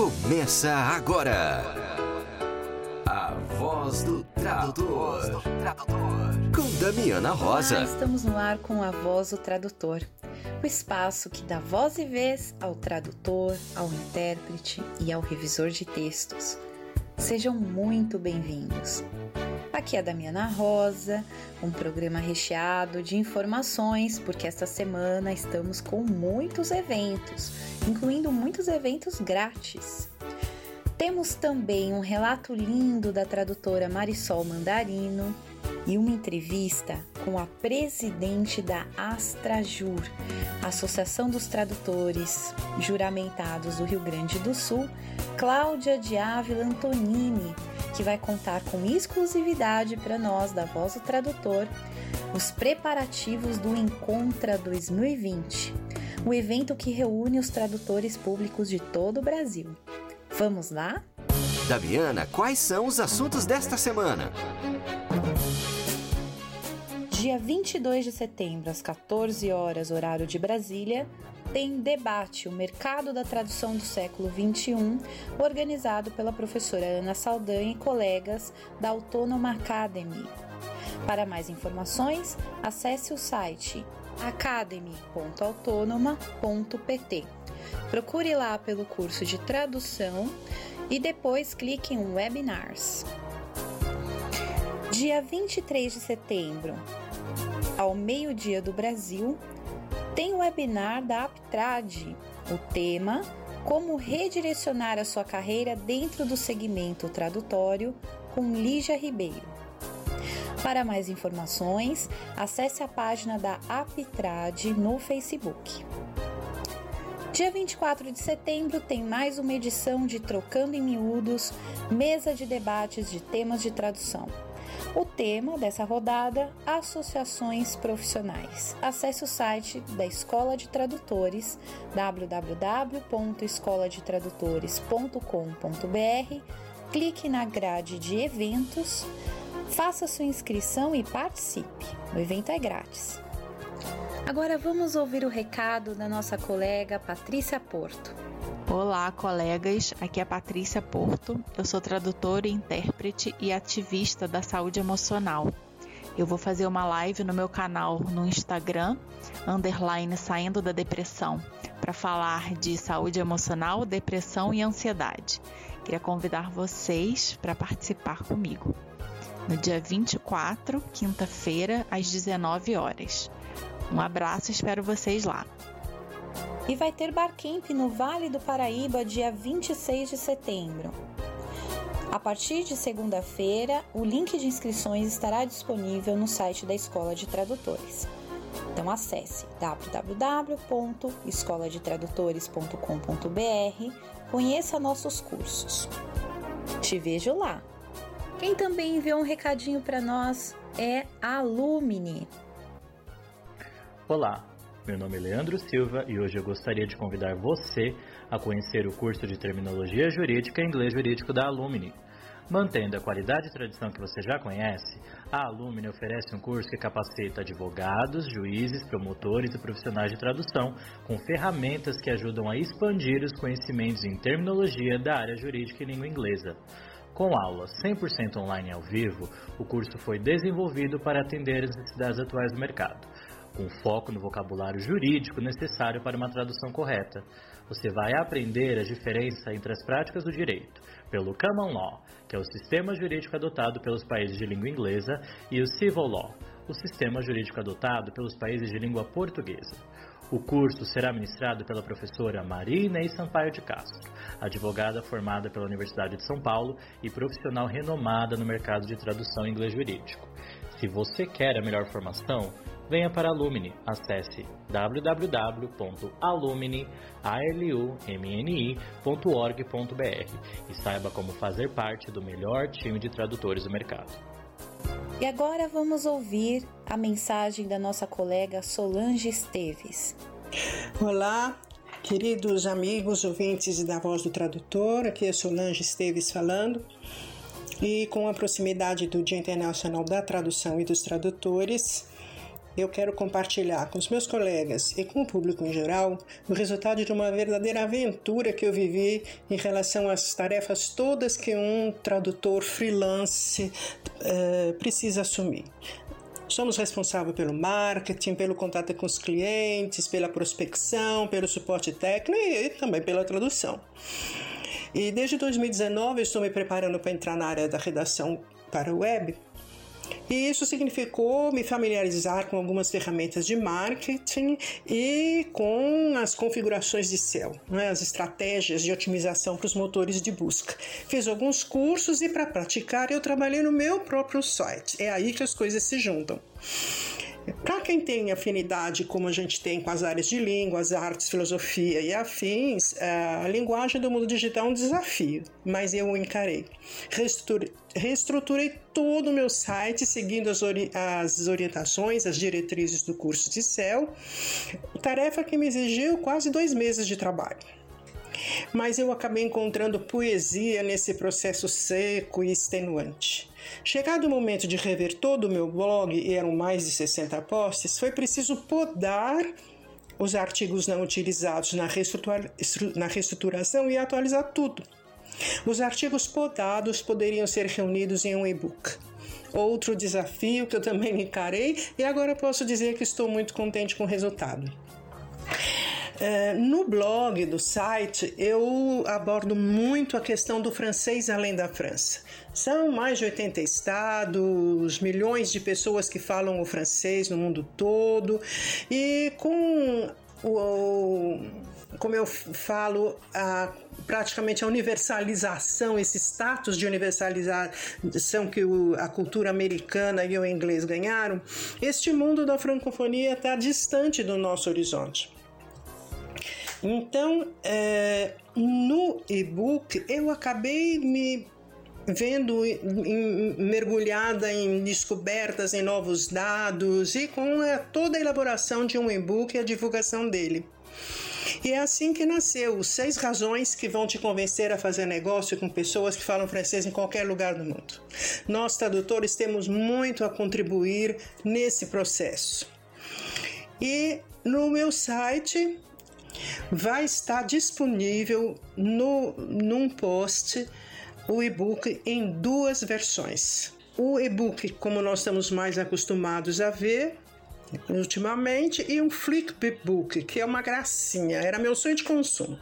Começa agora. A voz do tradutor. Com Damiana Rosa. Olá, estamos no ar com a voz do tradutor. O espaço que dá voz e vez ao tradutor, ao intérprete e ao revisor de textos. Sejam muito bem-vindos. Aqui é a Damiana Rosa, um programa recheado de informações, porque esta semana estamos com muitos eventos, incluindo muitos eventos grátis. Temos também um relato lindo da tradutora Marisol Mandarino e uma entrevista com a presidente da Astrajur, Associação dos Tradutores Juramentados do Rio Grande do Sul, Cláudia de Ávila Antonini, que vai contar com exclusividade para nós da Voz do Tradutor os preparativos do Encontra 2020, o evento que reúne os tradutores públicos de todo o Brasil. Vamos lá? Damiana, quais são os assuntos desta semana? Dia 22 de setembro, às 14 horas, horário de Brasília, tem debate o mercado da tradução do século XXI, organizado pela professora Ana Saldanha e colegas da Autônoma Academy. Para mais informações, acesse o site academy.autonoma.pt. Procure lá pelo curso de tradução e depois clique em webinars. Dia 23 de setembro, ao meio-dia do Brasil, tem o webinar da Aptrad. O tema: Como redirecionar a sua carreira dentro do segmento tradutório, com Lígia Ribeiro. Para mais informações, acesse a página da Aptrad no Facebook. Dia 24 de setembro tem mais uma edição de Trocando em Miúdos, mesa de debates de temas de tradução. O tema dessa rodada: Associações Profissionais. Acesse o site da Escola de Tradutores www.escoladetradutores.com.br, clique na grade de eventos, faça sua inscrição e participe. O evento é grátis. Agora vamos ouvir o recado da nossa colega Patrícia Porto. Olá, colegas. Aqui é Patrícia Porto. Eu sou tradutora, intérprete e ativista da saúde emocional. Eu vou fazer uma live no meu canal no Instagram, underline saindo da depressão, para falar de saúde emocional, depressão e ansiedade. Queria convidar vocês para participar comigo. No dia 24, quinta-feira, às 19 horas. Um abraço, espero vocês lá. E vai ter Barcamp no Vale do Paraíba, dia 26 de setembro. A partir de segunda-feira, o link de inscrições estará disponível no site da Escola de Tradutores. Então acesse www.escoladetradutores.com.br, conheça nossos cursos. Te vejo lá. Quem também enviou um recadinho para nós é a Alumni. Olá, meu nome é Leandro Silva e hoje eu gostaria de convidar você a conhecer o curso de Terminologia Jurídica e Inglês Jurídico da Alumni. Mantendo a qualidade e tradição que você já conhece, a Alumni oferece um curso que capacita advogados, juízes, promotores e profissionais de tradução com ferramentas que ajudam a expandir os conhecimentos em terminologia da área jurídica e língua inglesa. Com aulas 100% online ao vivo, o curso foi desenvolvido para atender as necessidades atuais do mercado com foco no vocabulário jurídico necessário para uma tradução correta. Você vai aprender a diferença entre as práticas do direito, pelo Common Law, que é o sistema jurídico adotado pelos países de língua inglesa, e o Civil Law, o sistema jurídico adotado pelos países de língua portuguesa. O curso será ministrado pela professora Maria Inês Sampaio de Castro, advogada formada pela Universidade de São Paulo e profissional renomada no mercado de tradução inglês jurídico. Se você quer a melhor formação, venha para a Alumni. Acesse www.alumni.org.br e saiba como fazer parte do melhor time de tradutores do mercado. E agora vamos ouvir a mensagem da nossa colega Solange Esteves. Olá, queridos amigos ouvintes da Voz do Tradutor, aqui é Solange Esteves falando. E com a proximidade do Dia Internacional da Tradução e dos Tradutores, eu quero compartilhar com os meus colegas e com o público em geral o resultado de uma verdadeira aventura que eu vivi em relação às tarefas todas que um tradutor freelance uh, precisa assumir. Somos responsáveis pelo marketing, pelo contato com os clientes, pela prospecção, pelo suporte técnico e também pela tradução. E desde 2019 estou me preparando para entrar na área da redação para web e isso significou me familiarizar com algumas ferramentas de marketing e com as configurações de SEO, né, as estratégias de otimização para os motores de busca. Fiz alguns cursos e para praticar eu trabalhei no meu próprio site. É aí que as coisas se juntam. Para quem tem afinidade, como a gente tem com as áreas de línguas, artes, filosofia e afins, a linguagem do mundo digital é um desafio, mas eu o encarei. Reestruturei, reestruturei todo o meu site seguindo as, ori as orientações, as diretrizes do curso de CEL, tarefa que me exigiu quase dois meses de trabalho mas eu acabei encontrando poesia nesse processo seco e extenuante. Chegado o momento de rever todo o meu blog, e eram mais de 60 posts, foi preciso podar os artigos não utilizados na, reestrutura na reestruturação e atualizar tudo. Os artigos podados poderiam ser reunidos em um e-book. Outro desafio que eu também encarei e agora posso dizer que estou muito contente com o resultado. É, no blog do site, eu abordo muito a questão do francês além da França. São mais de 80 estados, milhões de pessoas que falam o francês no mundo todo, e com o, como eu falo, a, praticamente a universalização, esse status de universalização que o, a cultura americana e o inglês ganharam, este mundo da francofonia está distante do nosso horizonte. Então, é, no e-book, eu acabei me vendo em, mergulhada em descobertas, em novos dados e com a, toda a elaboração de um e-book e a divulgação dele. E é assim que nasceu seis razões que vão te convencer a fazer negócio com pessoas que falam francês em qualquer lugar do mundo. Nós, tradutores, temos muito a contribuir nesse processo. E no meu site vai estar disponível no, num post o e-book em duas versões. O e-book, como nós estamos mais acostumados a ver ultimamente, e um Flickbook, que é uma gracinha, era meu sonho de consumo.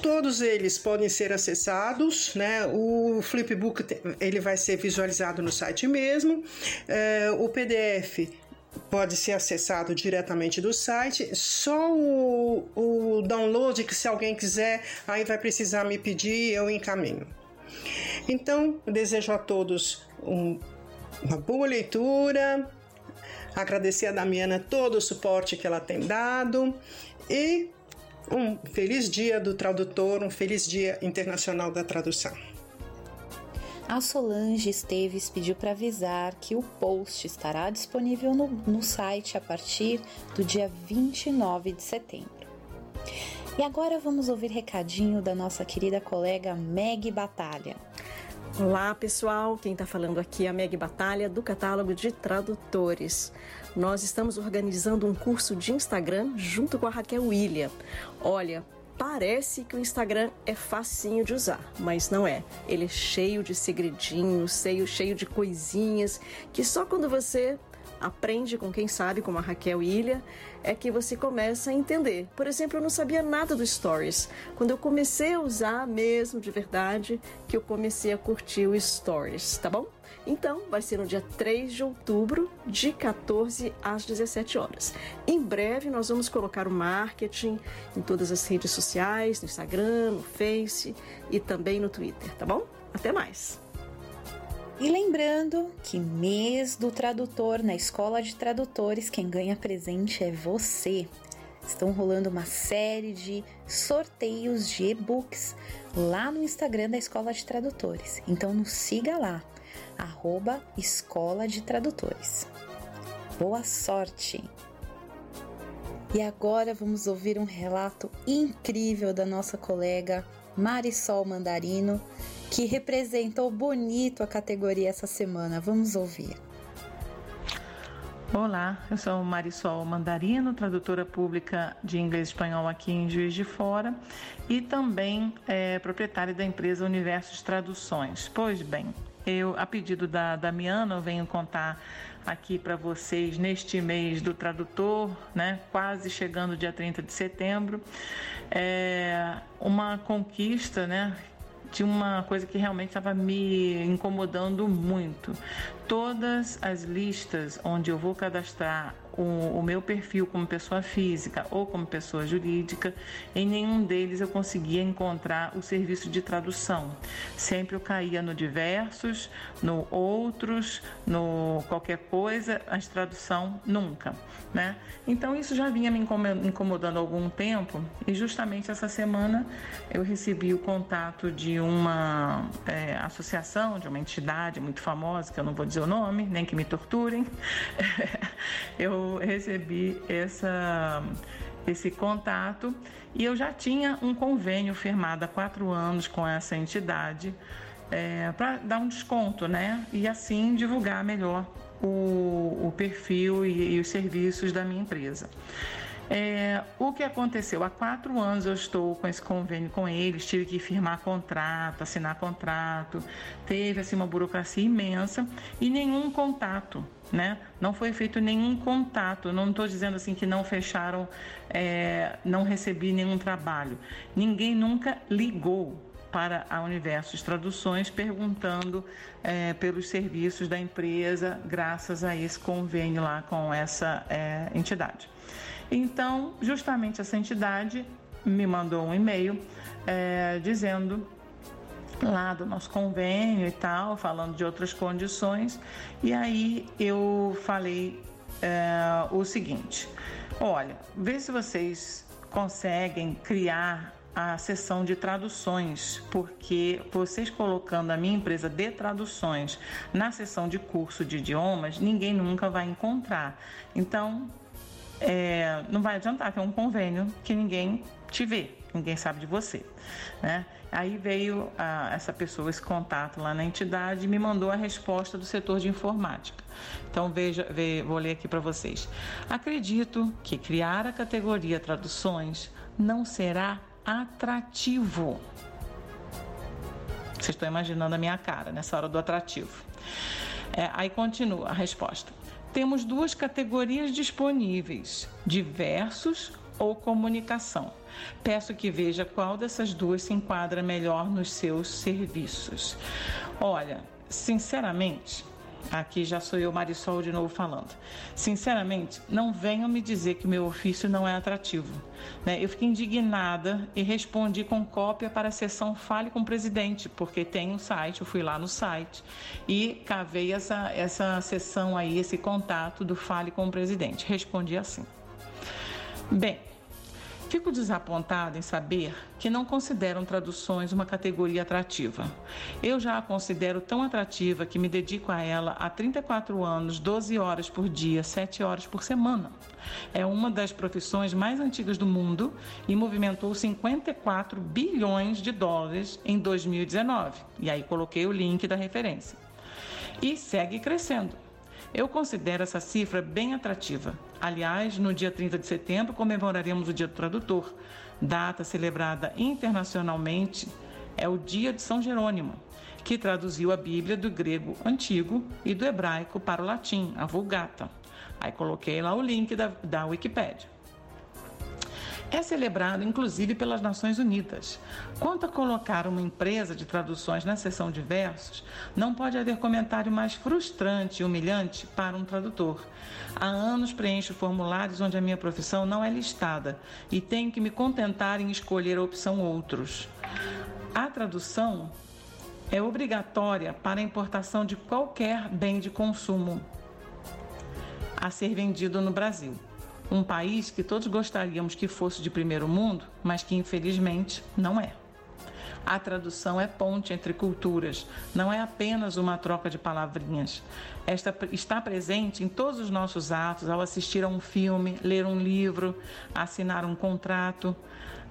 Todos eles podem ser acessados, né? O Flipbook ele vai ser visualizado no site mesmo. É, o PDF pode ser acessado diretamente do site. Só o, o download, que se alguém quiser, aí vai precisar me pedir, eu encaminho. Então, desejo a todos um, uma boa leitura, agradecer a Damiana todo o suporte que ela tem dado e um feliz dia do tradutor, um feliz dia internacional da tradução. A Solange Esteves pediu para avisar que o post estará disponível no, no site a partir do dia 29 de setembro. E agora vamos ouvir recadinho da nossa querida colega Meg Batalha. Olá pessoal, quem está falando aqui é a Meg Batalha do catálogo de tradutores. Nós estamos organizando um curso de Instagram junto com a Raquel William. Olha, Parece que o Instagram é facinho de usar, mas não é. Ele é cheio de segredinhos, cheio, cheio de coisinhas que só quando você aprende com quem sabe, como a Raquel Ilha, é que você começa a entender. Por exemplo, eu não sabia nada do Stories. Quando eu comecei a usar mesmo de verdade, que eu comecei a curtir o Stories, tá bom? Então, vai ser no dia 3 de outubro, de 14 às 17 horas. Em breve, nós vamos colocar o marketing em todas as redes sociais, no Instagram, no Face e também no Twitter, tá bom? Até mais! E lembrando que mês do tradutor na escola de tradutores, quem ganha presente é você. Estão rolando uma série de sorteios de e-books lá no Instagram da Escola de Tradutores. Então nos siga lá arroba Escola de Tradutores. Boa sorte! E agora vamos ouvir um relato incrível da nossa colega Marisol Mandarino, que representou bonito a categoria essa semana. Vamos ouvir. Olá, eu sou Marisol Mandarino, tradutora pública de inglês e espanhol aqui em Juiz de Fora e também é, proprietária da empresa Universos Traduções. Pois bem, eu, a pedido da Damiana, eu venho contar aqui para vocês neste mês do tradutor, né, quase chegando dia 30 de setembro, é uma conquista, né, de uma coisa que realmente estava me incomodando muito. Todas as listas onde eu vou cadastrar o, o, meu perfil como pessoa física ou como pessoa jurídica, em nenhum deles eu conseguia encontrar o serviço de tradução. Sempre eu caía no diversos, no outros, no qualquer coisa, a tradução nunca, né? Então isso já vinha me incomodando há algum tempo e justamente essa semana eu recebi o contato de uma é, associação, de uma entidade muito famosa, que eu não vou dizer o nome, nem que me torturem. eu recebi essa, esse contato e eu já tinha um convênio firmado há quatro anos com essa entidade é, para dar um desconto, né? E assim divulgar melhor o, o perfil e, e os serviços da minha empresa. É, o que aconteceu? Há quatro anos eu estou com esse convênio com eles, tive que firmar contrato, assinar contrato, teve assim uma burocracia imensa e nenhum contato, né? Não foi feito nenhum contato. Não estou dizendo assim que não fecharam, é, não recebi nenhum trabalho. Ninguém nunca ligou para a Universos Traduções perguntando é, pelos serviços da empresa, graças a esse convênio lá com essa é, entidade. Então, justamente essa entidade me mandou um e-mail é, dizendo lá do nosso convênio e tal, falando de outras condições, e aí eu falei é, o seguinte: olha, vê se vocês conseguem criar a sessão de traduções, porque vocês colocando a minha empresa de traduções na sessão de curso de idiomas, ninguém nunca vai encontrar. Então, é, não vai adiantar, que é um convênio que ninguém te vê, ninguém sabe de você. Né? Aí veio a, essa pessoa, esse contato lá na entidade e me mandou a resposta do setor de informática. Então veja, ve, vou ler aqui para vocês. Acredito que criar a categoria traduções não será atrativo. Vocês estão imaginando a minha cara nessa hora do atrativo. É, aí continua a resposta temos duas categorias disponíveis: diversos ou comunicação. Peço que veja qual dessas duas se enquadra melhor nos seus serviços. Olha, sinceramente, Aqui já sou eu, Marisol, de novo falando. Sinceramente, não venham me dizer que meu ofício não é atrativo. Né? Eu fiquei indignada e respondi com cópia para a sessão Fale com o Presidente, porque tem um site, eu fui lá no site e cavei essa, essa sessão aí, esse contato do Fale com o Presidente. Respondi assim. Bem, Fico desapontado em saber que não consideram traduções uma categoria atrativa. Eu já a considero tão atrativa que me dedico a ela há 34 anos, 12 horas por dia, 7 horas por semana. É uma das profissões mais antigas do mundo e movimentou 54 bilhões de dólares em 2019. E aí coloquei o link da referência. E segue crescendo. Eu considero essa cifra bem atrativa. Aliás, no dia 30 de setembro comemoraremos o Dia do Tradutor, data celebrada internacionalmente é o Dia de São Jerônimo, que traduziu a Bíblia do grego antigo e do hebraico para o latim, a Vulgata. Aí coloquei lá o link da, da Wikipédia é celebrado inclusive pelas Nações Unidas. Quanto a colocar uma empresa de traduções na seção de versos, não pode haver comentário mais frustrante e humilhante para um tradutor. Há anos preencho formulários onde a minha profissão não é listada e tenho que me contentar em escolher a opção outros. A tradução é obrigatória para a importação de qualquer bem de consumo a ser vendido no Brasil um país que todos gostaríamos que fosse de primeiro mundo, mas que infelizmente não é. A tradução é ponte entre culturas, não é apenas uma troca de palavrinhas. Esta está presente em todos os nossos atos, ao assistir a um filme, ler um livro, assinar um contrato.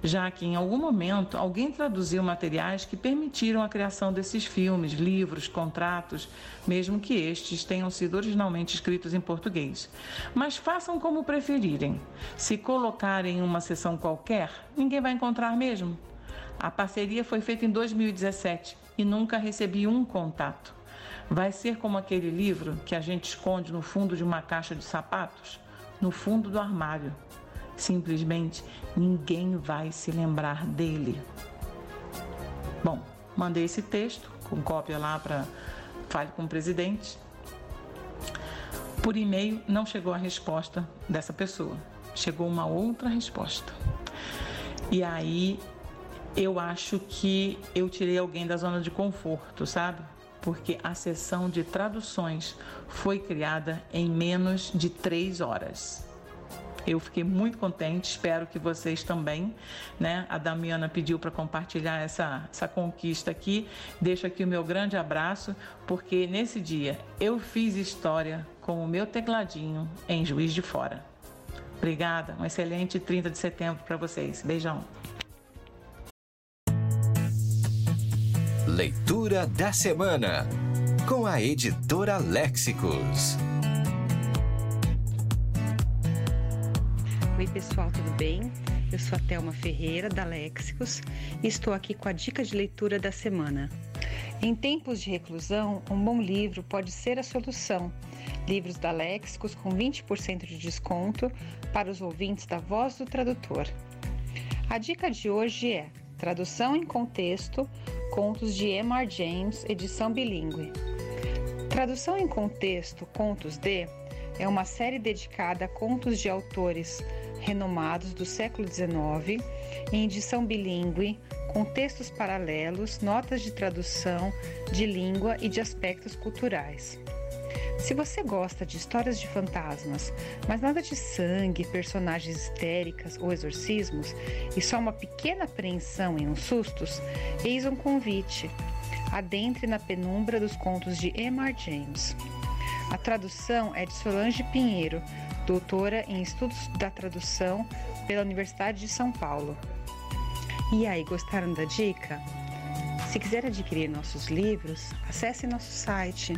Já que em algum momento alguém traduziu materiais que permitiram a criação desses filmes, livros, contratos, mesmo que estes tenham sido originalmente escritos em português. Mas façam como preferirem. Se colocarem em uma sessão qualquer, ninguém vai encontrar mesmo. A parceria foi feita em 2017 e nunca recebi um contato. Vai ser como aquele livro que a gente esconde no fundo de uma caixa de sapatos, no fundo do armário simplesmente ninguém vai se lembrar dele. Bom, mandei esse texto com cópia lá para fale com o presidente. Por e-mail não chegou a resposta dessa pessoa, chegou uma outra resposta. E aí eu acho que eu tirei alguém da zona de conforto, sabe? Porque a sessão de traduções foi criada em menos de três horas. Eu fiquei muito contente, espero que vocês também. Né? A Damiana pediu para compartilhar essa, essa conquista aqui. Deixo aqui o meu grande abraço, porque nesse dia eu fiz história com o meu tecladinho em Juiz de Fora. Obrigada, um excelente 30 de setembro para vocês. Beijão. Leitura da Semana com a editora Léxicos. Oi, pessoal, tudo bem? Eu sou a Thelma Ferreira, da Léxicos, e estou aqui com a dica de leitura da semana. Em tempos de reclusão, um bom livro pode ser a solução. Livros da Léxicos com 20% de desconto para os ouvintes da Voz do Tradutor. A dica de hoje é Tradução em Contexto, Contos de M.R. James, edição bilíngue. Tradução em Contexto, Contos de é uma série dedicada a contos de autores renomados do século XIX, em edição bilíngue, com textos paralelos, notas de tradução, de língua e de aspectos culturais. Se você gosta de histórias de fantasmas, mas nada de sangue, personagens histéricas ou exorcismos, e só uma pequena apreensão e uns sustos, eis um convite. Adentre na penumbra dos contos de M.R. James. A tradução é de Solange Pinheiro, doutora em Estudos da Tradução pela Universidade de São Paulo. E aí, gostaram da dica? Se quiser adquirir nossos livros, acesse nosso site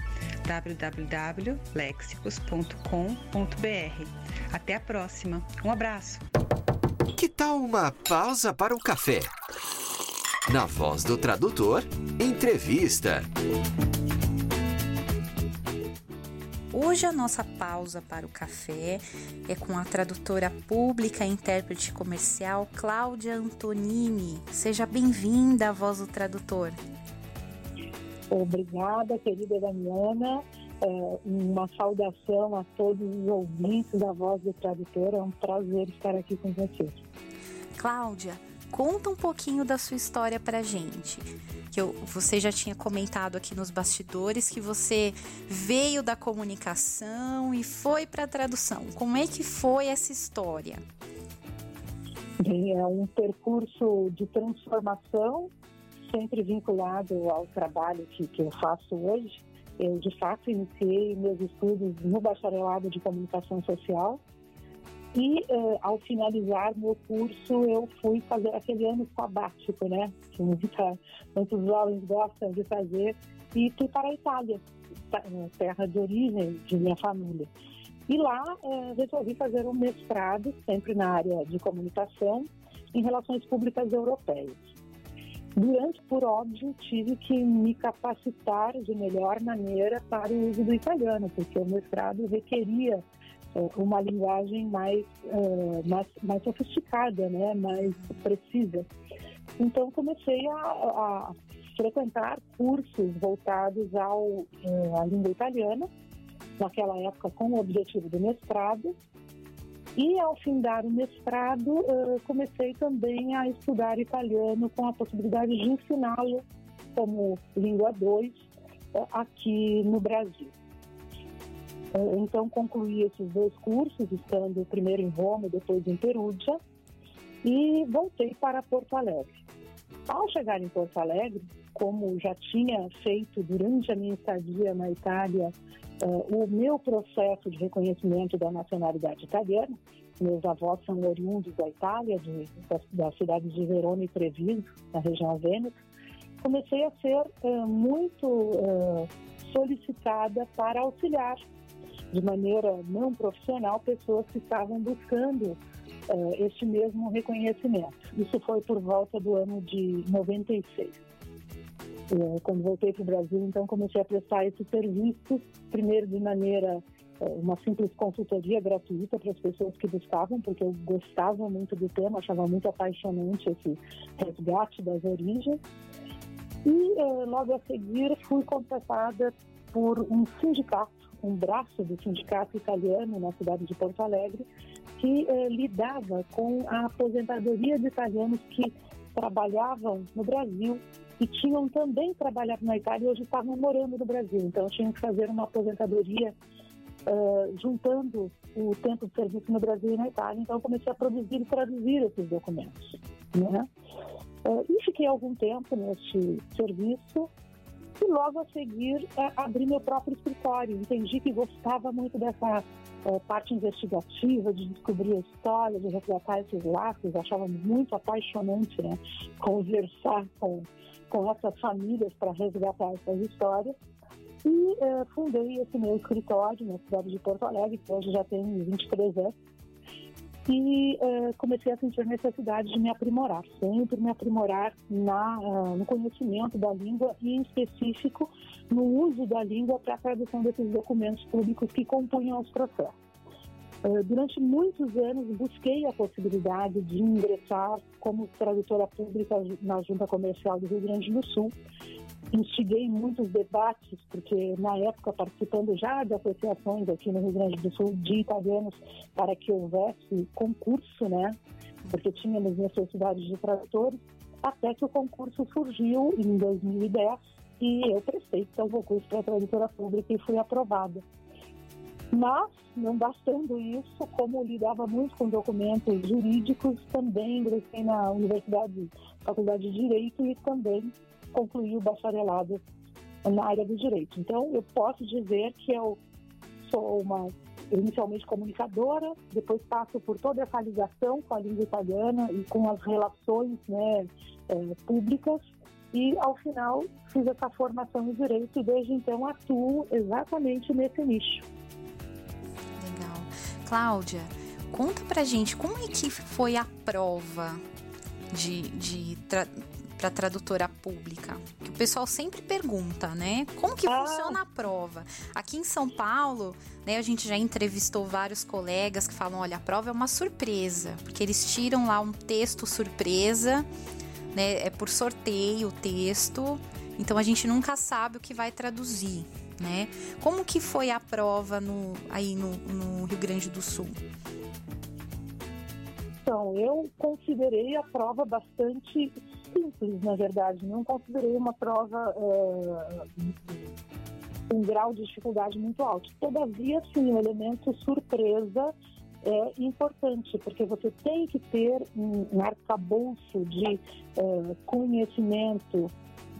www.lexicos.com.br. Até a próxima. Um abraço. Que tal uma pausa para o café? Na voz do tradutor, entrevista. Hoje a nossa pausa para o café é com a tradutora pública e intérprete comercial Cláudia Antonini. Seja bem-vinda à Voz do Tradutor. Obrigada, querida Damiana. É uma saudação a todos os ouvintes da Voz do Tradutor. É um prazer estar aqui com vocês. Cláudia, conta um pouquinho da sua história para gente que eu, você já tinha comentado aqui nos bastidores que você veio da comunicação e foi para tradução. Como é que foi essa história? Bem, é um percurso de transformação, sempre vinculado ao trabalho que, que eu faço hoje. Eu, de fato, iniciei meus estudos no bacharelado de comunicação social e uh, ao finalizar meu curso, eu fui fazer aquele ano sabático, né? Que muita, muitos jovens gostam de fazer, e fui para a Itália, terra de origem de minha família. E lá uh, resolvi fazer um mestrado, sempre na área de comunicação, em relações públicas europeias. Durante, por óbvio, tive que me capacitar de melhor maneira para o uso do italiano, porque o mestrado requeria uma linguagem mais, uh, mais, mais sofisticada, né? mais precisa. Então comecei a, a frequentar cursos voltados ao, uh, à língua italiana, naquela época com o objetivo do mestrado. E ao findar o mestrado, uh, comecei também a estudar italiano com a possibilidade de ensiná-lo como língua 2 aqui no Brasil. É, então, concluí esses dois cursos, estando primeiro em Roma e depois em Perugia, e voltei para Porto Alegre. Ao chegar em Porto Alegre, como já tinha feito durante a minha estadia na Itália uh, o meu processo de reconhecimento da nacionalidade italiana, meus avós são oriundos da Itália, de, da, da, cidade de Verona e Treviso, na região Vêneto, comecei a ser uh, muito uh, solicitada para auxiliar de maneira não profissional pessoas que estavam buscando uh, este mesmo reconhecimento. Isso foi por volta do ano de 96. Quando voltei para o Brasil, então comecei a prestar esse serviço, primeiro de maneira uma simples consultoria gratuita para as pessoas que buscavam, porque eu gostava muito do tema, achava muito apaixonante esse resgate das origens. E eh, logo a seguir fui contratada por um sindicato, um braço do sindicato italiano na cidade de Porto Alegre, que eh, lidava com a aposentadoria de italianos que trabalhavam no Brasil e tinham também trabalhado na Itália e hoje estavam morando no Brasil. Então tinham que fazer uma aposentadoria uh, juntando o tempo de serviço no Brasil e na Itália. Então comecei a produzir e traduzir esses documentos. Né? Uh, e fiquei algum tempo neste serviço e logo a seguir uh, abri meu próprio escritório. Entendi que gostava muito dessa uh, parte investigativa, de descobrir a história, de resgatar esses laços. Achava muito apaixonante né? conversar com, com essas famílias para resgatar essas histórias. E fundei esse meu escritório na cidade de Porto Alegre, que hoje já tem 23 anos e uh, comecei a sentir necessidade de me aprimorar, sempre me aprimorar na, uh, no conhecimento da língua e, em específico, no uso da língua para a tradução desses documentos públicos que compunham os processos. Uh, durante muitos anos busquei a possibilidade de ingressar como tradutora pública na Junta Comercial do Rio Grande do Sul instiguei muitos debates, porque na época participando já de associações aqui no Rio Grande do Sul de italianos para que houvesse concurso, né? Porque tínhamos necessidade de tradutores, até que o concurso surgiu em 2010 e eu prestei então concurso para tradutora pública e fui aprovada. Mas, não bastando isso, como lidava muito com documentos jurídicos, também ingressei na Universidade, Faculdade de Direito e também concluí o bacharelado na área do direito. Então, eu posso dizer que eu sou uma inicialmente comunicadora, depois passo por toda essa ligação com a língua italiana e com as relações né, é, públicas e ao final fiz essa formação em direito e desde então atuo exatamente nesse nicho. Legal. Cláudia, conta pra gente como é que foi a prova de, de para tradutora pública? Que o pessoal sempre pergunta, né? Como que ah. funciona a prova? Aqui em São Paulo, né, a gente já entrevistou vários colegas que falam, olha, a prova é uma surpresa, porque eles tiram lá um texto surpresa, né? É por sorteio o texto, então a gente nunca sabe o que vai traduzir, né? Como que foi a prova no, aí no, no Rio Grande do Sul? Então, eu considerei a prova bastante simples, na verdade. Não considerei uma prova uh, um grau de dificuldade muito alto. Todavia, sim, o elemento surpresa é importante, porque você tem que ter um, arcabouço de uh, conhecimento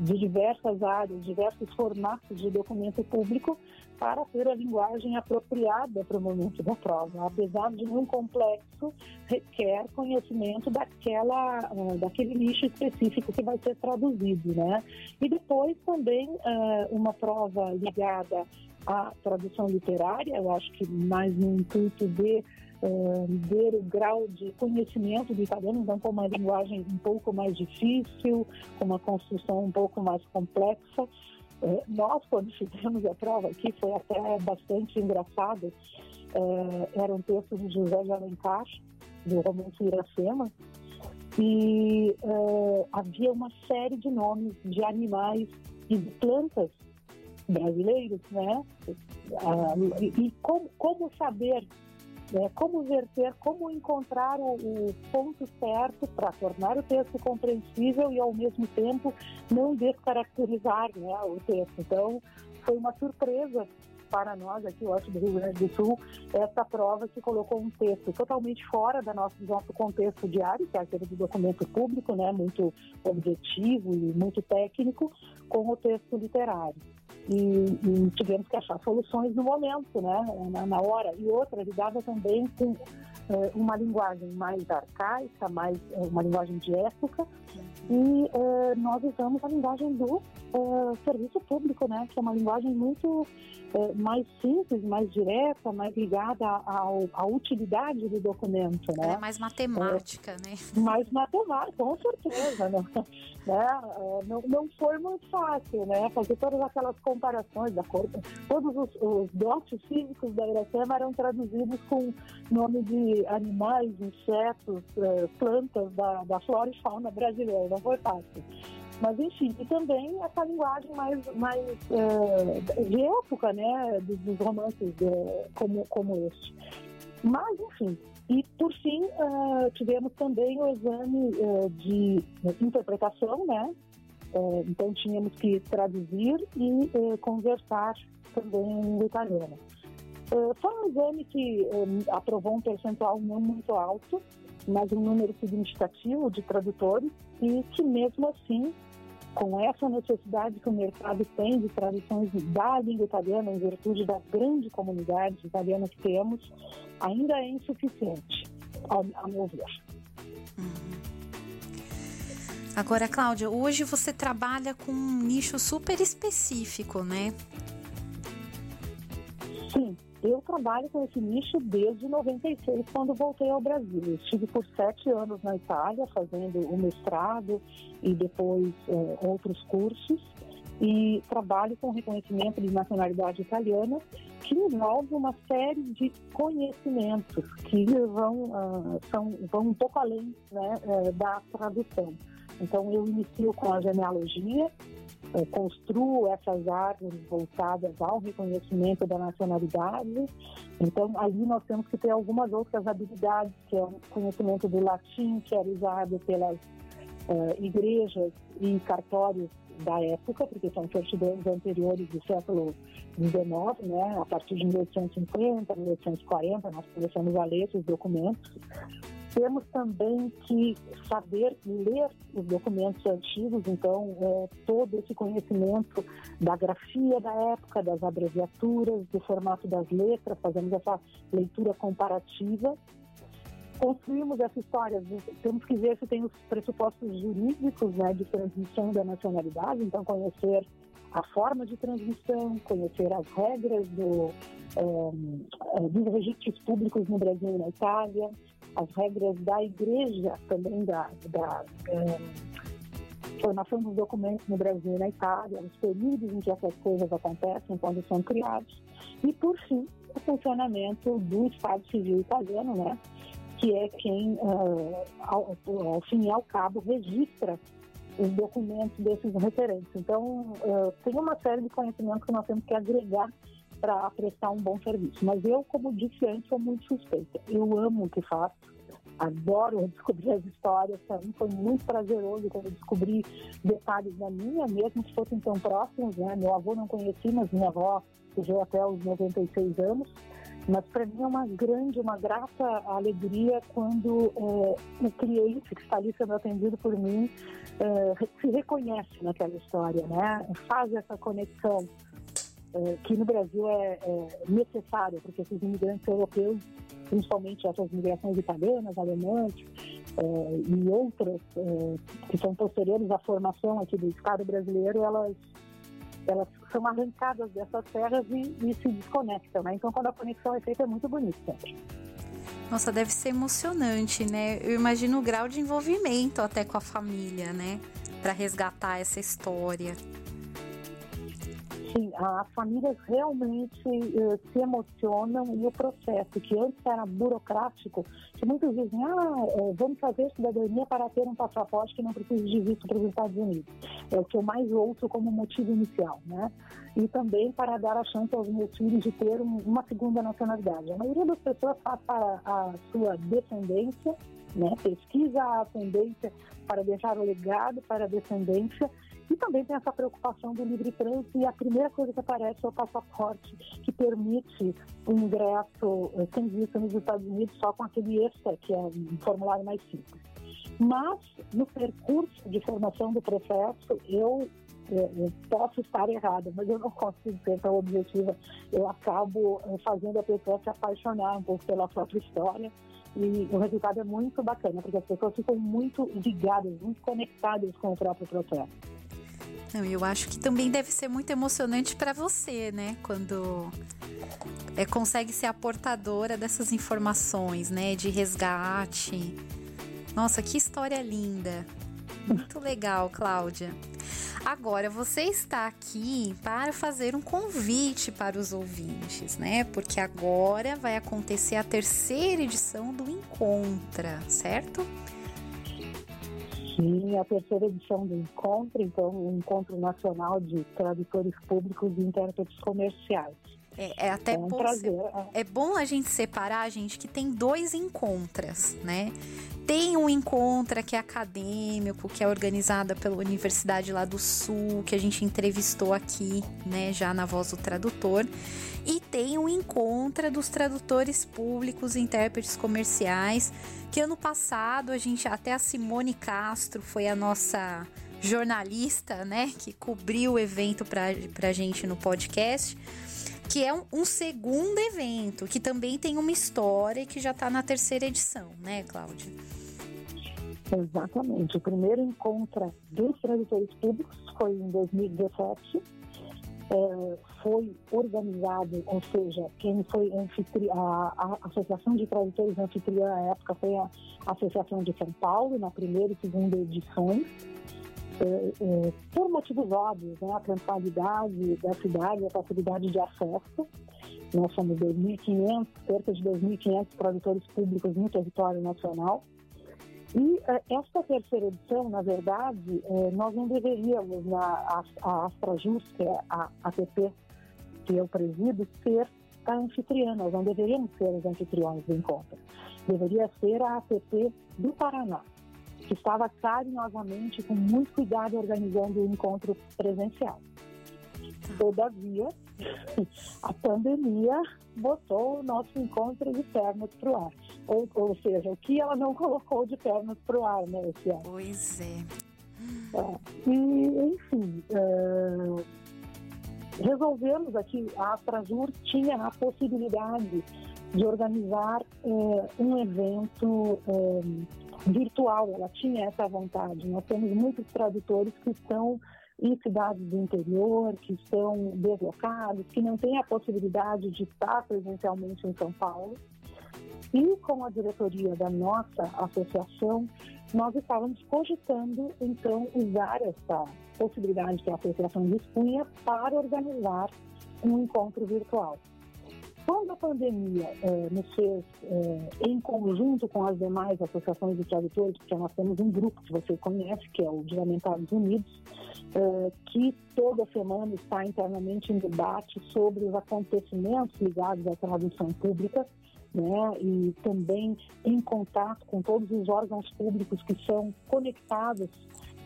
de diversas áreas, diversos formatos de documento público para ter a linguagem apropriada para o momento da prova. Apesar de não complexo, requer conhecimento daquela, uh, daquele nicho específico que vai ser traduzido, né? E depois também uh, uma prova ligada à tradução literária, eu acho que mais no intuito de uh, ver o grau de conhecimento do italiano, então com uma linguagem um pouco mais difícil, com uma construção um pouco mais complexa. É, nós, quando fizemos a prova aqui, foi até bastante engraçado. É, era um texto de José de Alencar, do romance Iracema, e havia uma série de nomes de animais e de plantas brasileiros, né? Ah, e, e como, como saber é, como verter, como encontrar o, o ponto certo para tornar o texto compreensível e, ao mesmo tempo, não descaracterizar né, o texto. Então, foi uma surpresa para nós aqui, eu acho, do Rio Grande do Sul, essa prova que colocou um texto totalmente fora da nossa, do nosso contexto diário, que é aquele do documento público, né, muito objetivo e muito técnico, com o texto literário e, e, tivemos que achar soluções no momento, né, na, na, hora. E outra, lidava também com uh, uma linguagem mais arcaica, mais uh, uma linguagem de época, e uh, nós usamos a linguagem do serviço público, né, que é uma linguagem muito mais simples, mais direta, mais ligada à utilidade do documento, né? É mais matemática, né? Mais matemática, com certeza, né? né? Não, não foi muito fácil, né? Fazer todas aquelas comparações da cor, todos os, os dotes físicos da Iracema eram traduzidos com nome de animais, insetos, eh, plantas da, da flora e fauna brasileira, foi fácil. Mas, enfim, e também essa linguagem mais, mais é, de época, né, dos, dos romances é, como, como este. Mas, enfim, e por fim, uh, tivemos também o exame uh, de interpretação, né? Uh, então tínhamos que traduzir e conversar também em italiano. foi um exame que aprovou um percentual não muito alto, mas um número significativo de tradutores e que mesmo assim com essa necessidade que o mercado tem de traduções da língua italiana, em virtude da grande comunidade italiana que temos, ainda é insuficiente, a, meu ver. Uhum. Agora, Cláudia, hoje você trabalha com um nicho super específico, né? Sim, eu trabalho com esse nicho desde 96, quando voltei ao Brasil. estive por sete anos na Itália, fazendo o mestrado e depois é, outros cursos. E trabalho com reconhecimento de nacionalidade italiana, que envolve uma série de conhecimentos que vão, uh, são, vão um pouco além né, uh, da tradução. Então, eu inicio com a genealogia, é, construo essas árvores voltadas ao reconhecimento da nacionalidade. Então, ali nós temos que ter algumas outras habilidades, que é o conhecimento do latim, que era usado pelas uh, igrejas e cartórios da época, porque são certidões anteriores do século XIX, né? a partir de 1850, 1840, nós começamos a ler esses documentos. Temos também que saber ler os documentos antigos, então, é, todo esse conhecimento da grafia da época, das abreviaturas, do formato das letras, fazemos essa leitura comparativa. Construímos essa história, temos que ver se tem os pressupostos jurídicos né, de transmissão da nacionalidade, então, conhecer a forma de transmissão, conhecer as regras do, é, dos registros públicos no Brasil e na Itália, as regras da igreja também, da, da é, formação dos documentos no Brasil e na Itália, os períodos em que essas coisas acontecem, quando são criados, e, por fim, o funcionamento do Estado Civil italiano, né, que é quem, uh, ao, ao fim e ao cabo, registra os documentos desses referentes. Então, uh, tem uma série de conhecimentos que nós temos que agregar para prestar um bom serviço. Mas eu, como disse antes, sou muito suspeita. Eu amo o que faço, adoro descobrir as histórias. Para mim foi muito prazeroso quando descobri detalhes da minha, mesmo que fossem tão próximos. Né? Meu avô não conheci, mas minha avó viveu até os 96 anos. Mas para mim é uma grande, uma grata alegria quando é, o cliente que está ali sendo atendido por mim é, se reconhece naquela história, né? Faz essa conexão é, que no Brasil é, é necessária, porque esses imigrantes europeus, principalmente essas migrações italianas, alemãs é, e outras é, que são posteriores à formação aqui do Estado brasileiro, elas elas são arrancadas dessas terras e, e se desconectam, né? Então, quando a conexão é feita, é muito bonito sempre. Nossa, deve ser emocionante, né? Eu imagino o grau de envolvimento até com a família, né? Para resgatar essa história. Sim, as famílias realmente uh, se emocionam e o processo, que antes era burocrático, que muitos dizem, ah, uh, vamos fazer cidadania para ter um passaporte que não precisa de visto para os Estados Unidos. É o que eu mais ouço como motivo inicial, né? E também para dar a chance aos meus filhos de ter um, uma segunda nacionalidade. A maioria das pessoas faz para a sua descendência, né? pesquisa a ascendência para deixar o legado para a descendência e também tem essa preocupação do livre trânsito e a primeira coisa que aparece é o passaporte que permite o ingresso eh, sem visto nos Estados Unidos só com aquele ESTA, que é um formulário mais simples. Mas, no percurso de formação do processo, eu eh, eu posso estar errada, mas eu não consigo ser tão objetiva. Eu acabo eh, fazendo a pessoa se apaixonar um pouco pela própria história e o resultado é muito bacana, porque as pessoas ficam muito ligadas, muito conectadas com o próprio processo. Não, eu acho que também deve ser muito emocionante para você, né? Quando é, consegue ser a portadora dessas informações, né? De resgate. Nossa, que história linda. Muito legal, Cláudia. Agora, você está aqui para fazer um convite para os ouvintes, né? Porque agora vai acontecer a terceira edição do Encontra, certo? Sim, a terceira edição do Encontro, então, o Encontro Nacional de Tradutores Públicos e Intérpretes Comerciais. É, é até é um bom, prazer, é. é bom a gente separar, gente, que tem dois encontros, né? Tem um encontro que é acadêmico, que é organizada pela Universidade lá do Sul, que a gente entrevistou aqui, né, já na voz do tradutor. E tem um encontro dos tradutores públicos e intérpretes comerciais, que ano passado a gente, até a Simone Castro foi a nossa jornalista, né, que cobriu o evento pra, pra gente no podcast que é um, um, segundo evento, que também tem uma história que já está na terceira edição, né, Cláudia? Exatamente. O primeiro encontro dos tradutores públicos foi em 2017. É, foi organizado, ou seja, quem foi anfitriã, a, a, Associação de Tradutores Anfitriã na época foi a Associação de São Paulo, na primeira e segunda edições. É, é, por motivos óbvios, né, a centralidade da cidade, a facilidade de acesso. Nós somos 2.500, cerca de 2.500 tradutores públicos no território nacional. E eh, esta terceira edição, na verdade, eh, nós não deveríamos, na a, a AstraJus, que é a ATP que eu presido, ser a anfitriã, nós não deveríamos ser os anfitriões do encontro. Deveria ser a ATP do Paraná, que estava carinhosamente, com muito cuidado, organizando o encontro presencial. Todavia, a pandemia botou o nosso encontro de pernas para o ar. Ou, ou seja, o que ela não colocou de pernas para o ar, né, ano. Pois é. é. E, enfim, é, resolvemos aqui, a Astrajur tinha a possibilidade de organizar é, um evento é, virtual, ela tinha essa vontade. Nós temos muitos tradutores que estão em cidades do interior, que estão deslocados, que não têm a possibilidade de estar presencialmente em São Paulo. E com a diretoria da nossa associação, nós estávamos cogitando, então, usar essa possibilidade que a associação dispunha para organizar um encontro virtual. Quando a pandemia eh, nos fez, eh, em conjunto com as demais associações de tradutores, porque nós temos um grupo que você conhece, que é o Diamentados Unidos, eh, que toda semana está internamente em debate sobre os acontecimentos ligados à tradução pública, né, e também em contato com todos os órgãos públicos que são conectados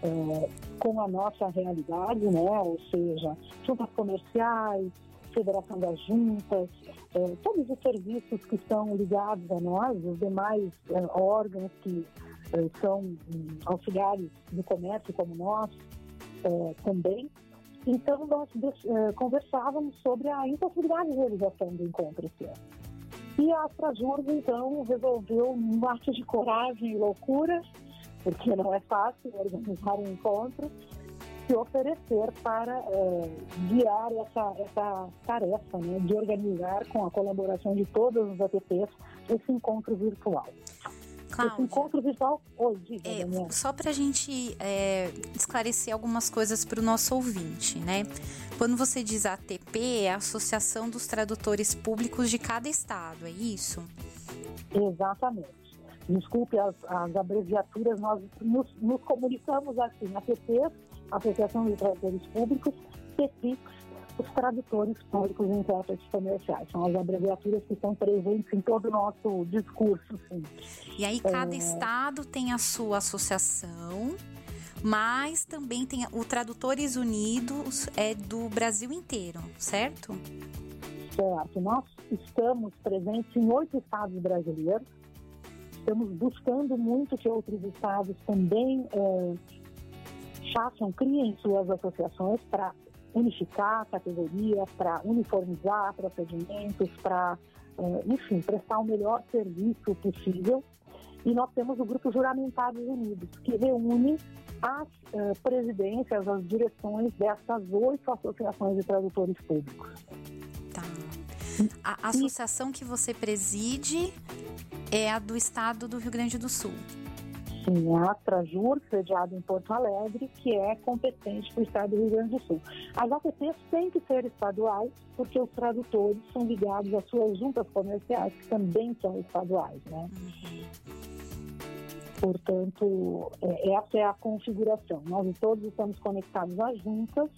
é, com a nossa realidade, né, ou seja, juntas comerciais, Federação das Juntas, é, todos os serviços que estão ligados a nós, os demais é, órgãos que é, são hum, auxiliares do comércio como nós também. Então, nós conversávamos sobre a impossibilidade de realização do encontro esse ano. E a Astrajurg, então, resolveu, um ato de coragem e loucura, porque não é fácil organizar um encontro, se oferecer para é, guiar essa, essa tarefa né, de organizar com a colaboração de todos os APPs esse encontro virtual. Cláudia, esse encontro virtual hoje, é, só para a gente é, esclarecer algumas coisas para o nosso ouvinte, né? Quando você diz ATP, é a Associação dos Tradutores Públicos de cada estado, é isso? Exatamente. Desculpe as, as abreviaturas, nós nos, nos comunicamos assim, ATP Associação de Tradutores Públicos, CEPIX, os tradutores públicos e intérpretes comerciais. São as abreviaturas que estão presentes em todo o nosso discurso. Sim. E aí cada é... estado tem a sua associação, mas também tem o Tradutores Unidos é do Brasil inteiro, certo? Certo. Nós estamos presentes em oito estados brasileiros. Estamos buscando muito que outros estados também é, façam, criem suas associações para unificar categorias, para uniformizar procedimentos, para enfim, prestar o melhor serviço possível. E nós temos o Grupo Juramentados Unidos, que reúne as uh, presidências, as direções dessas oito associações de tradutores públicos. Tá. A associação que você preside é a do estado do Rio Grande do Sul. Sim, a Trajur, sediada em Porto Alegre, que é competente para o estado do Rio Grande do Sul. As APPs têm que ser estaduais, porque os tradutores são ligados às suas juntas comerciais, que também são estaduais, né? Uhum. Portanto, é, essa é a configuração. Nós todos estamos conectados às juntas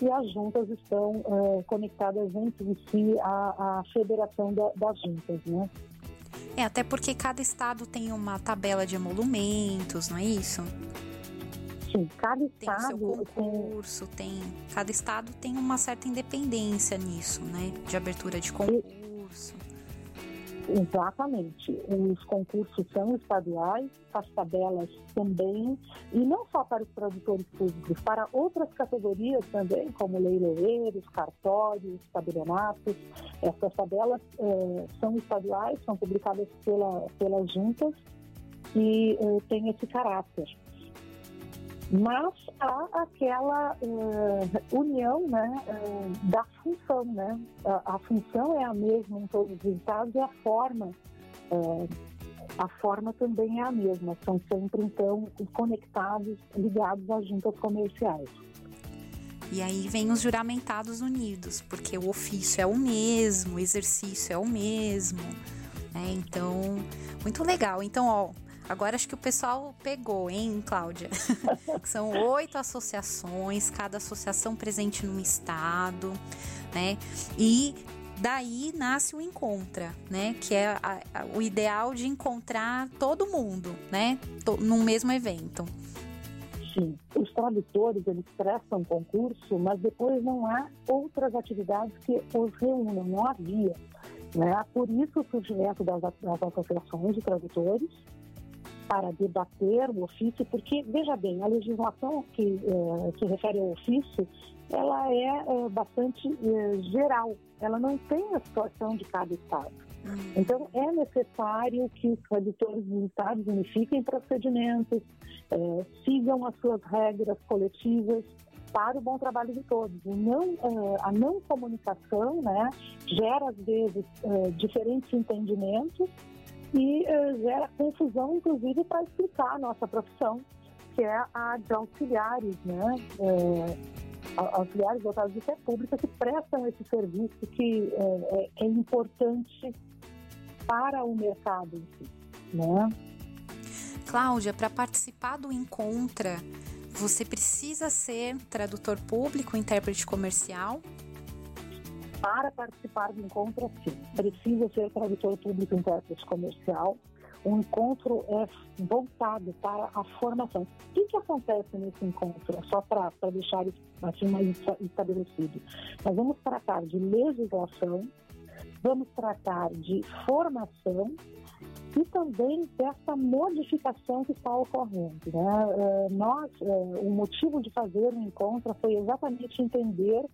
e as juntas estão é, conectadas entre si à, à federação da, das juntas, né? É, até porque cada estado tem uma tabela de emolumentos, não é isso? Sim, cada estado tem o seu concurso, tem... tem cada estado tem uma certa independência nisso, né? De abertura de concurso. Exatamente. Os concursos são estaduais, as tabelas também, e não só para os produtores públicos, para outras categorias também, como leiloeiros, cartórios, tabelionatos. Essas tabelas eh, são estaduais, são publicadas pela, pelas juntas e eh, têm esse caráter mas há aquela uh, união né, uh, da função. Né? A, a, função é a mesma em todos os estados e a forma, uh, a forma também é a mesma. São sempre, então, conectados, ligados às juntas comerciais. E aí vem os juramentados unidos, porque o ofício é o mesmo, o exercício é o mesmo. Né? Então, muito legal. Então, ó, Agora acho que o pessoal pegou, hein, Cláudia? São oito associações, cada associação presente num estado, né? E daí nasce o Encontra, né? Que é a, a, o ideal de encontrar todo mundo, né? T num mesmo evento. Sim, os tradutores eles prestam concurso, mas depois não há outras atividades que os reúnam, não havia. Né? Por isso o surgimento das, das associações de tradutores, para debater o ofício, porque, veja bem, a legislação que é, se refere ao ofício, ela é, é bastante é, geral, ela não tem a situação de cada estado. Uhum. Então, é necessário que os tradutores dos estados unifiquem procedimentos, é, sigam as suas regras coletivas para o bom trabalho de todos. Não, a não comunicação né, gera, às vezes, diferentes entendimentos e uh, gera confusão, inclusive, para explicar a nossa profissão, que é a de auxiliares, né? É, auxiliares voltados de fé pública que prestam esse serviço que é, é, é importante para o mercado né? Cláudia, para participar do Encontra, você precisa ser tradutor público, intérprete comercial? Para participar do encontro, sim, precisa ser tradutor público intérprete comercial. O encontro é voltado para a formação. O que, que acontece nesse encontro? Só para deixar assim mais estabelecido. Nós vamos tratar de legislação, vamos tratar de formação e também dessa modificação que está ocorrendo. Né? Eh, nós, eh, o motivo de fazer o encontro foi exatamente entender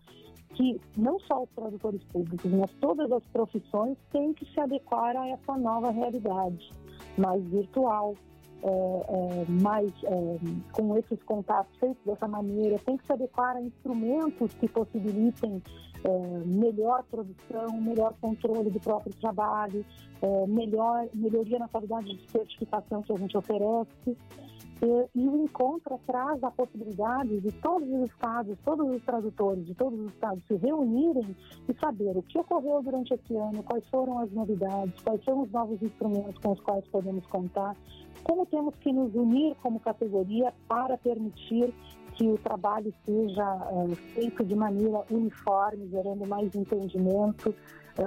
que não só os tradutores públicos, mas todas as profissões têm que se adequar a essa nova realidade mais virtual, é, é, mais é, com esses contatos feitos dessa maneira, tem que se adequar a instrumentos que possibilitem é, melhor produção, melhor controle do próprio trabalho, é, melhor melhoria na qualidade de certificação que a gente oferece. E, e, o encontro traz a possibilidade de todos os estados, todos os tradutores de todos os estados se reunirem e saber o que ocorreu durante esse ano, quais foram as novidades, quais são os novos instrumentos com os quais podemos contar, como temos que nos unir como categoria para permitir que o trabalho seja é, feito de maneira uniforme, gerando mais entendimento,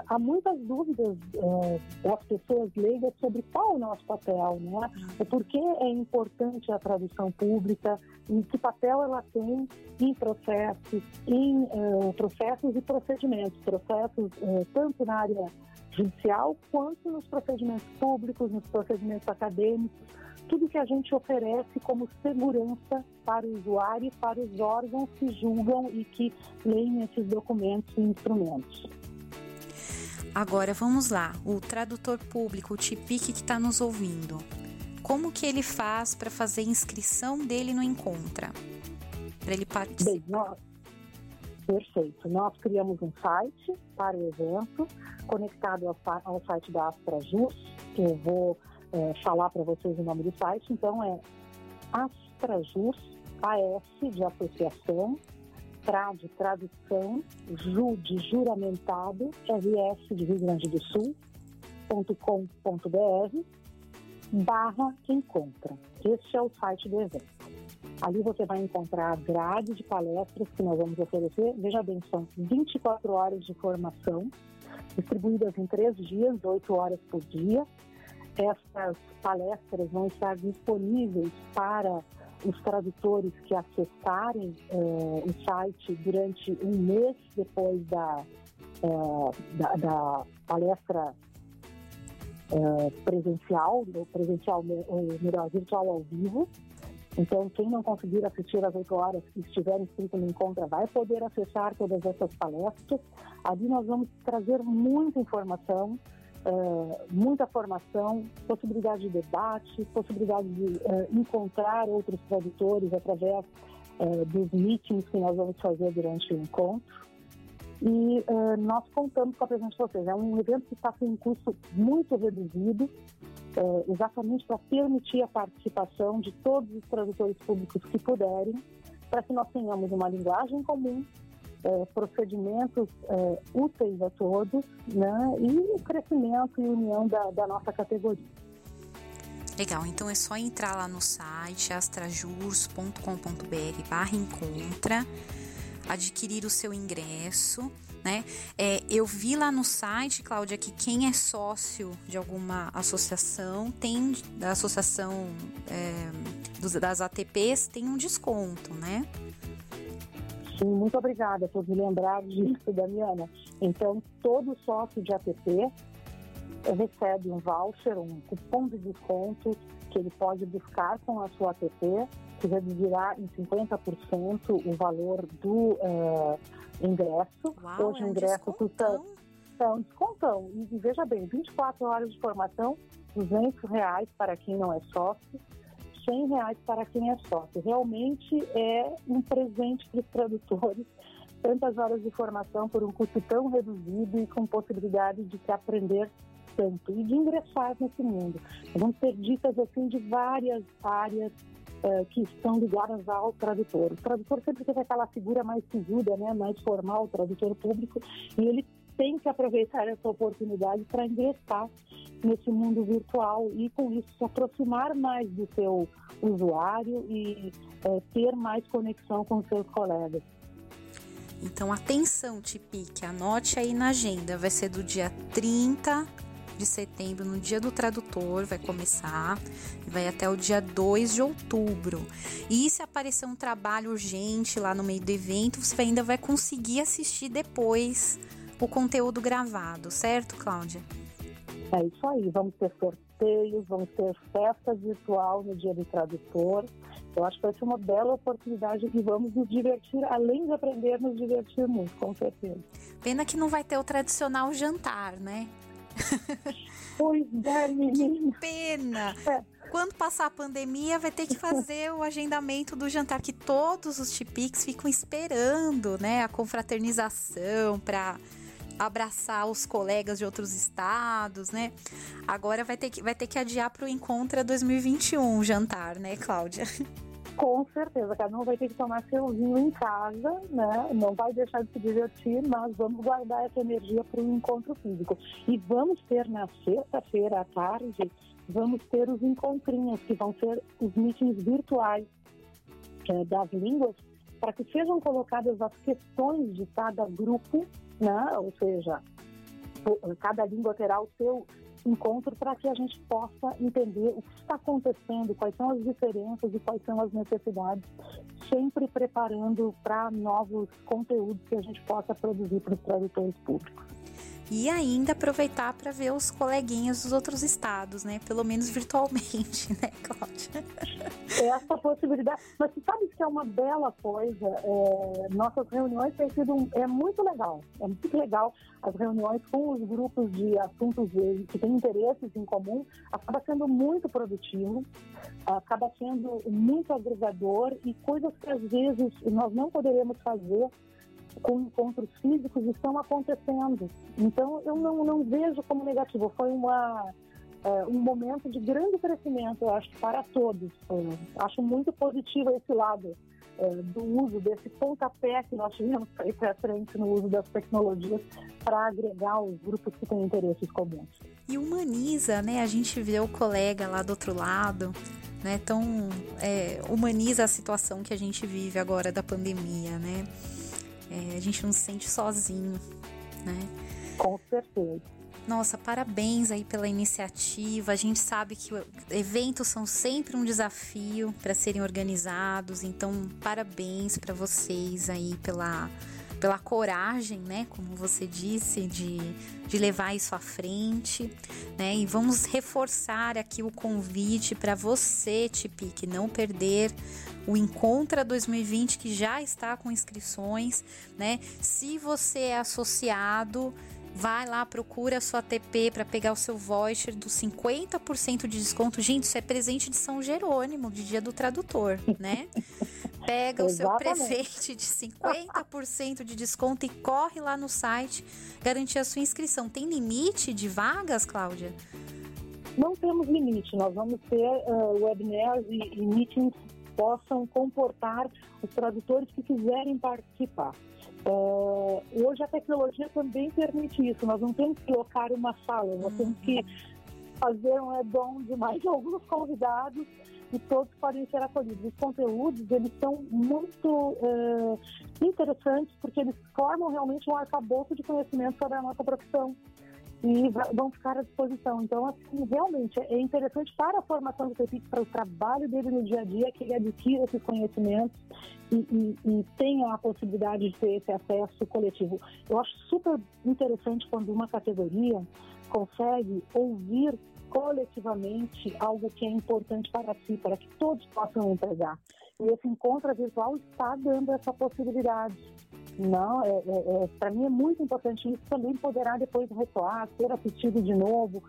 há muitas dúvidas é, das pessoas leigas sobre qual o nosso papel, né? O porquê é importante a tradução pública, em que papel ela tem em processos, em uh, processos e procedimentos, processos uh, tanto na área judicial quanto nos procedimentos públicos, nos procedimentos acadêmicos, tudo que a gente oferece como segurança para o usuário e para os órgãos que julgam e que leem esses documentos e instrumentos. Agora vamos lá, o tradutor público, o TIPIC que está nos ouvindo. Como que ele faz para fazer inscrição dele no Encontra? Para ele participar? Bem, nós, perfeito. Nós criamos um site para o evento, conectado ao, ao site da AstraJus, que eu vou é, falar para vocês o nome do site. Então é AstraJus, AS de associação, TRA de tradução, JU de juramentado, RS de Rio Grande do Sul, .com.br, barra encontra. Este é o site do evento. Ali você vai encontrar a grade de palestras que nós vamos oferecer. Veja bem, são 24 horas de formação, distribuídas em três dias, 8 horas por dia. Essas palestras vão estar disponíveis para os tradutores que acessarem eh, o site durante um mês depois da, eh, da, da, palestra eh, presencial, presencial, ou melhor, virtual ao vivo. Então, quem não conseguir assistir às 8 horas e estiver inscrito no Encontra vai poder acessar todas essas palestras. Ali nós vamos trazer muita informação, uh, muita formação, possibilidade de debate, possibilidade de uh, encontrar outros tradutores através uh, dos meetings que nós vamos fazer durante o encontro. E nós contamos com a presença de vocês. É um evento que está com um custo muito reduzido, exatamente para permitir a participação de todos os tradutores públicos que puderem, para que nós tenhamos uma linguagem comum é, procedimentos é, úteis a todos né, e o crescimento e união da, da nossa categoria. Legal, então é só entrar lá no site astrajurs.com.br barra encontra, adquirir o seu ingresso, né? É, eu vi lá no site, Cláudia, que quem é sócio de alguma associação tem, da associação é, dos, das ATPs, tem um desconto, né? Sim, muito obrigada por me lembrar disso, Damiana. Então, todo sócio de APP recebe um voucher, um cupom de desconto que ele pode buscar com a sua APP, que reduzirá em 50% o valor do uh, ingresso. Uau, Hoje é o um ingresso custa é um descontão. E, e veja bem, 24 horas de formação, 200 reais para quem não é sócio 100 reais para quem é sócio. Realmente é um presente para os tradutores, tantas horas de formação por um custo tão reduzido e com possibilidade de se aprender tanto e de ingressar nesse mundo. Vamos ter dicas assim de várias áreas uh, que estão ligadas ao tradutor. O tradutor sempre teve aquela figura mais sisuda, né, mais formal, o tradutor público, e ele tem que aproveitar essa oportunidade para ingressar nesse mundo virtual e, com isso, se aproximar mais do seu usuário e é, ter mais conexão com seus colegas. Então, atenção, Tipique, anote aí na agenda. Vai ser do dia 30 de setembro, no dia do tradutor, vai começar e vai até o dia 2 de outubro. E se aparecer um trabalho urgente lá no meio do evento, você ainda vai conseguir assistir depois o conteúdo gravado, certo, Cláudia? É isso aí, vamos ter sorteios, vamos ter festa virtual no dia do tradutor. Eu acho que vai ser uma bela oportunidade e vamos nos divertir, além de aprender, nos divertir muito, com certeza. Pena que não vai ter o tradicional jantar, né? Pois é, menina. Que pena! É. Quando passar a pandemia, vai ter que fazer o agendamento do jantar, que todos os Tipics ficam esperando, né? A confraternização para abraçar os colegas de outros estados, né? Agora vai ter que, vai ter que adiar para o Encontra 2021 o jantar, né, Cláudia? Com certeza, cada um vai ter que tomar seu vinho em casa, né? Não vai deixar de se divertir, mas vamos guardar essa energia para o encontro físico. E vamos ter na sexta-feira à tarde, vamos ter os encontrinhos, que vão ser os meetings virtuais é, das línguas, para que sejam colocadas as questões de cada grupo ou seja, cada língua terá o seu encontro para que a gente possa entender o que está acontecendo, quais são as diferenças e quais são as necessidades, sempre preparando para novos conteúdos que a gente possa produzir para os tradutores públicos. E ainda aproveitar para ver os coleguinhas dos outros estados, né? Pelo menos virtualmente, né, Cláudia? Essa possibilidade. Mas você sabe que é uma bela coisa. É, nossas reuniões têm sido um, é muito legal. É muito legal as reuniões com os grupos de assuntos que têm interesses em comum. Acaba sendo muito produtivo, acaba sendo muito agregador e coisas que às vezes nós não poderíamos fazer com encontros físicos estão acontecendo. Então, eu não, não vejo como negativo. Foi uma, é, um momento de grande crescimento, eu acho, para todos. É, acho muito positivo esse lado é, do uso desse pontapé que nós tivemos para ir para frente no uso das tecnologias para agregar os grupos que têm interesses comuns. E humaniza, né? A gente vê o colega lá do outro lado, né? Então, é, humaniza a situação que a gente vive agora da pandemia, né? É, a gente não se sente sozinho, né? Com certeza. Nossa, parabéns aí pela iniciativa. A gente sabe que eventos são sempre um desafio para serem organizados, então parabéns para vocês aí pela pela coragem, né, como você disse, de, de levar isso à frente, né? E vamos reforçar aqui o convite para você, Tipic, não perder o Encontra 2020 que já está com inscrições, né? Se você é associado, vai lá, procura a sua TP para pegar o seu voucher do 50% de desconto. Gente, isso é presente de São Jerônimo, de Dia do Tradutor, né? Pega o seu presente de 50% de desconto e corre lá no site garantir a sua inscrição. Tem limite de vagas, Cláudia? Não temos limite. Nós vamos ter uh, webinars e, e meetings possam comportar os tradutores que quiserem participar. Uh, hoje a tecnologia também permite isso. Nós não temos que locar uma sala, nós uhum. temos que fazer um add-on de mais alguns convidados e todos podem ser acolhidos. Os conteúdos, eles são muito uh, interessantes porque eles formam realmente um arcabouço de conhecimento sobre a nossa profissão e vão ficar à disposição. Então, assim, realmente é interessante para a formação do TEPIC, para o trabalho dele no dia a dia, que ele adquira esses conhecimentos e, e, e tenha a possibilidade de ter esse acesso coletivo. Eu acho super interessante quando uma categoria consegue ouvir coletivamente algo que é importante para si, para que todos possam entregar. E esse encontro virtual está dando essa possibilidade. Não, é, é, é para mim é muito importante isso também poderá depois recuar, ser assistido de novo.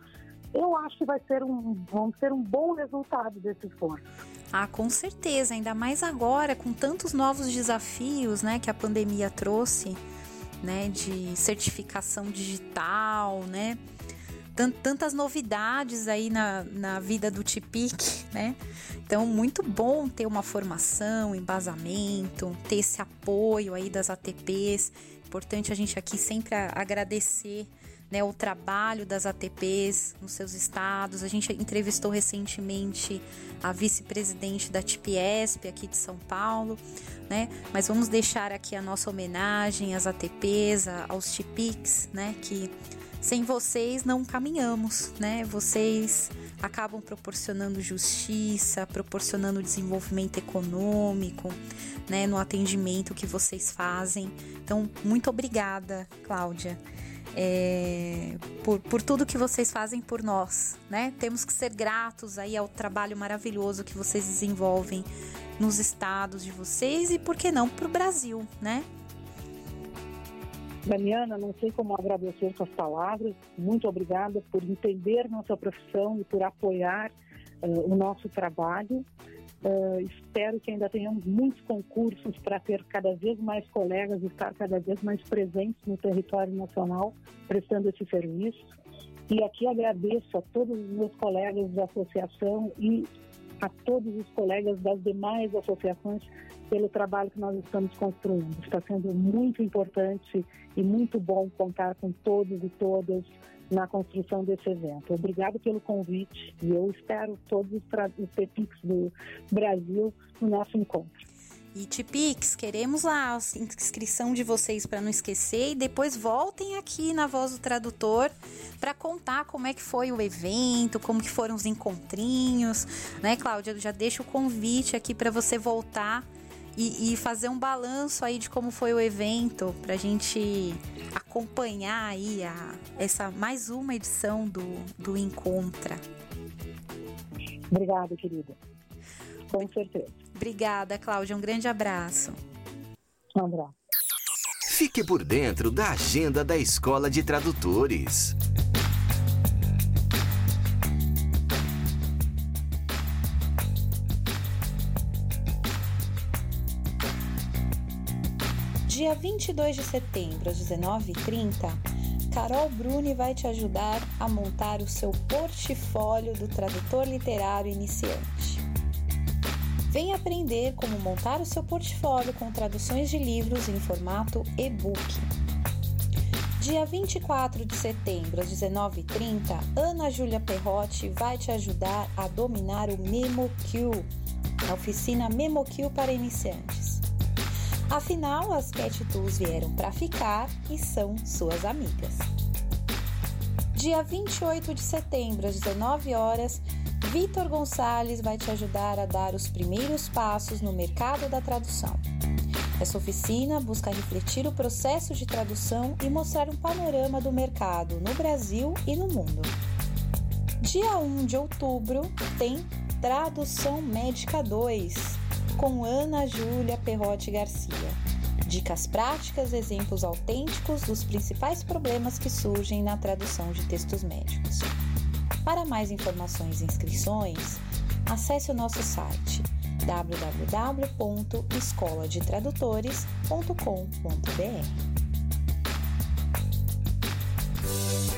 Eu acho que vai ser um, vamos ter um bom resultado desse esforço. Ah, com certeza, ainda mais agora com tantos novos desafios, né, que a pandemia trouxe, né, de certificação digital, né, tantas novidades aí na, na vida do Tipic, né? Então, muito bom ter uma formação, embasamento, ter esse apoio aí das ATPs. Importante a gente aqui sempre agradecer né, o trabalho das ATPs nos seus estados. A gente entrevistou recentemente a vice-presidente da TIPESP aqui de São Paulo, né? Mas vamos deixar aqui a nossa homenagem às ATPs, aos TIPICs, né? Que sem vocês não caminhamos, né? Vocês acabam proporcionando justiça, proporcionando desenvolvimento econômico, né, no atendimento que vocês fazem. Então, muito obrigada, Cláudia. É, por, por tudo que vocês fazem por nós, né? Temos que ser gratos aí ao trabalho maravilhoso que vocês desenvolvem nos estados de vocês e, por que não, para o Brasil, né? Damiana, não sei como agradecer suas palavras. Muito obrigada por entender nossa profissão e por apoiar uh, o nosso trabalho. Uh, espero que ainda tenhamos muitos concursos para ter cada vez mais colegas, estar cada vez mais presentes no território nacional, prestando esse serviço. E aqui agradeço a todos os meus colegas da associação e a todos os colegas das demais associações pelo trabalho que nós estamos construindo. Está sendo muito importante e muito bom contar com todos e todas na construção desse evento. Obrigado pelo convite e eu espero todos os, os TPICs do Brasil no nosso encontro. E Tipix, queremos lá a inscrição de vocês para não esquecer e depois voltem aqui na Voz do Tradutor para contar como é que foi o evento, como que foram os encontrinhos, né, Cláudia? Já deixo o convite aqui para você voltar e, e fazer um balanço aí de como foi o evento, para a gente acompanhar aí a, essa mais uma edição do, do Encontra. Obrigada, querida. Com certeza. Obrigada, Cláudia. Um grande abraço. Um abraço. Fique por dentro da agenda da Escola de Tradutores. Dia 22 de setembro, às 19h30, Carol Bruni vai te ajudar a montar o seu portfólio do tradutor literário iniciante. Vem aprender como montar o seu portfólio com traduções de livros em formato e-book. Dia 24 de setembro, às 19h30, Ana Júlia Perrotti vai te ajudar a dominar o MemoQ, a oficina MemoQ para iniciantes. Afinal, as Cat Tools vieram para ficar e são suas amigas. Dia 28 de setembro, às 19 horas, Vitor Gonçalves vai te ajudar a dar os primeiros passos no mercado da tradução. Essa oficina busca refletir o processo de tradução e mostrar um panorama do mercado no Brasil e no mundo. Dia 1 de outubro tem Tradução Médica 2 com Ana Júlia Perrotti Garcia. Dicas práticas, exemplos autênticos dos principais problemas que surgem na tradução de textos médicos. Para mais informações e inscrições, acesse o nosso site www.escoladetradutores.com.br.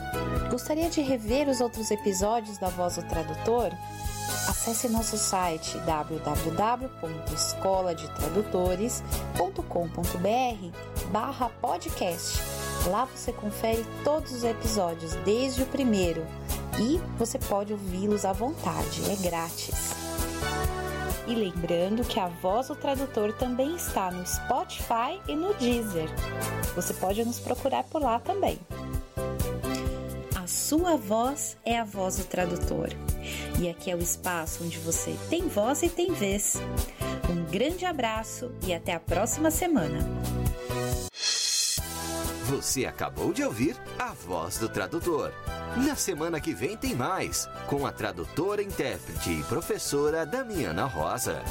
Gostaria de rever os outros episódios da Voz do Tradutor? Acesse nosso site www.escoladetradutores.com.br barra podcast. Lá você confere todos os episódios, desde o primeiro, e você pode ouvi-los à vontade, é grátis. E lembrando que a Voz do Tradutor também está no Spotify e no Deezer. Você pode nos procurar por lá também sua voz é a voz do tradutor. E aqui é o espaço onde você tem voz e tem vez. Um grande abraço e até a próxima semana. Você acabou de ouvir a voz do tradutor. Na semana que vem tem mais, com a tradutora, intérprete e professora Damiana Rosa.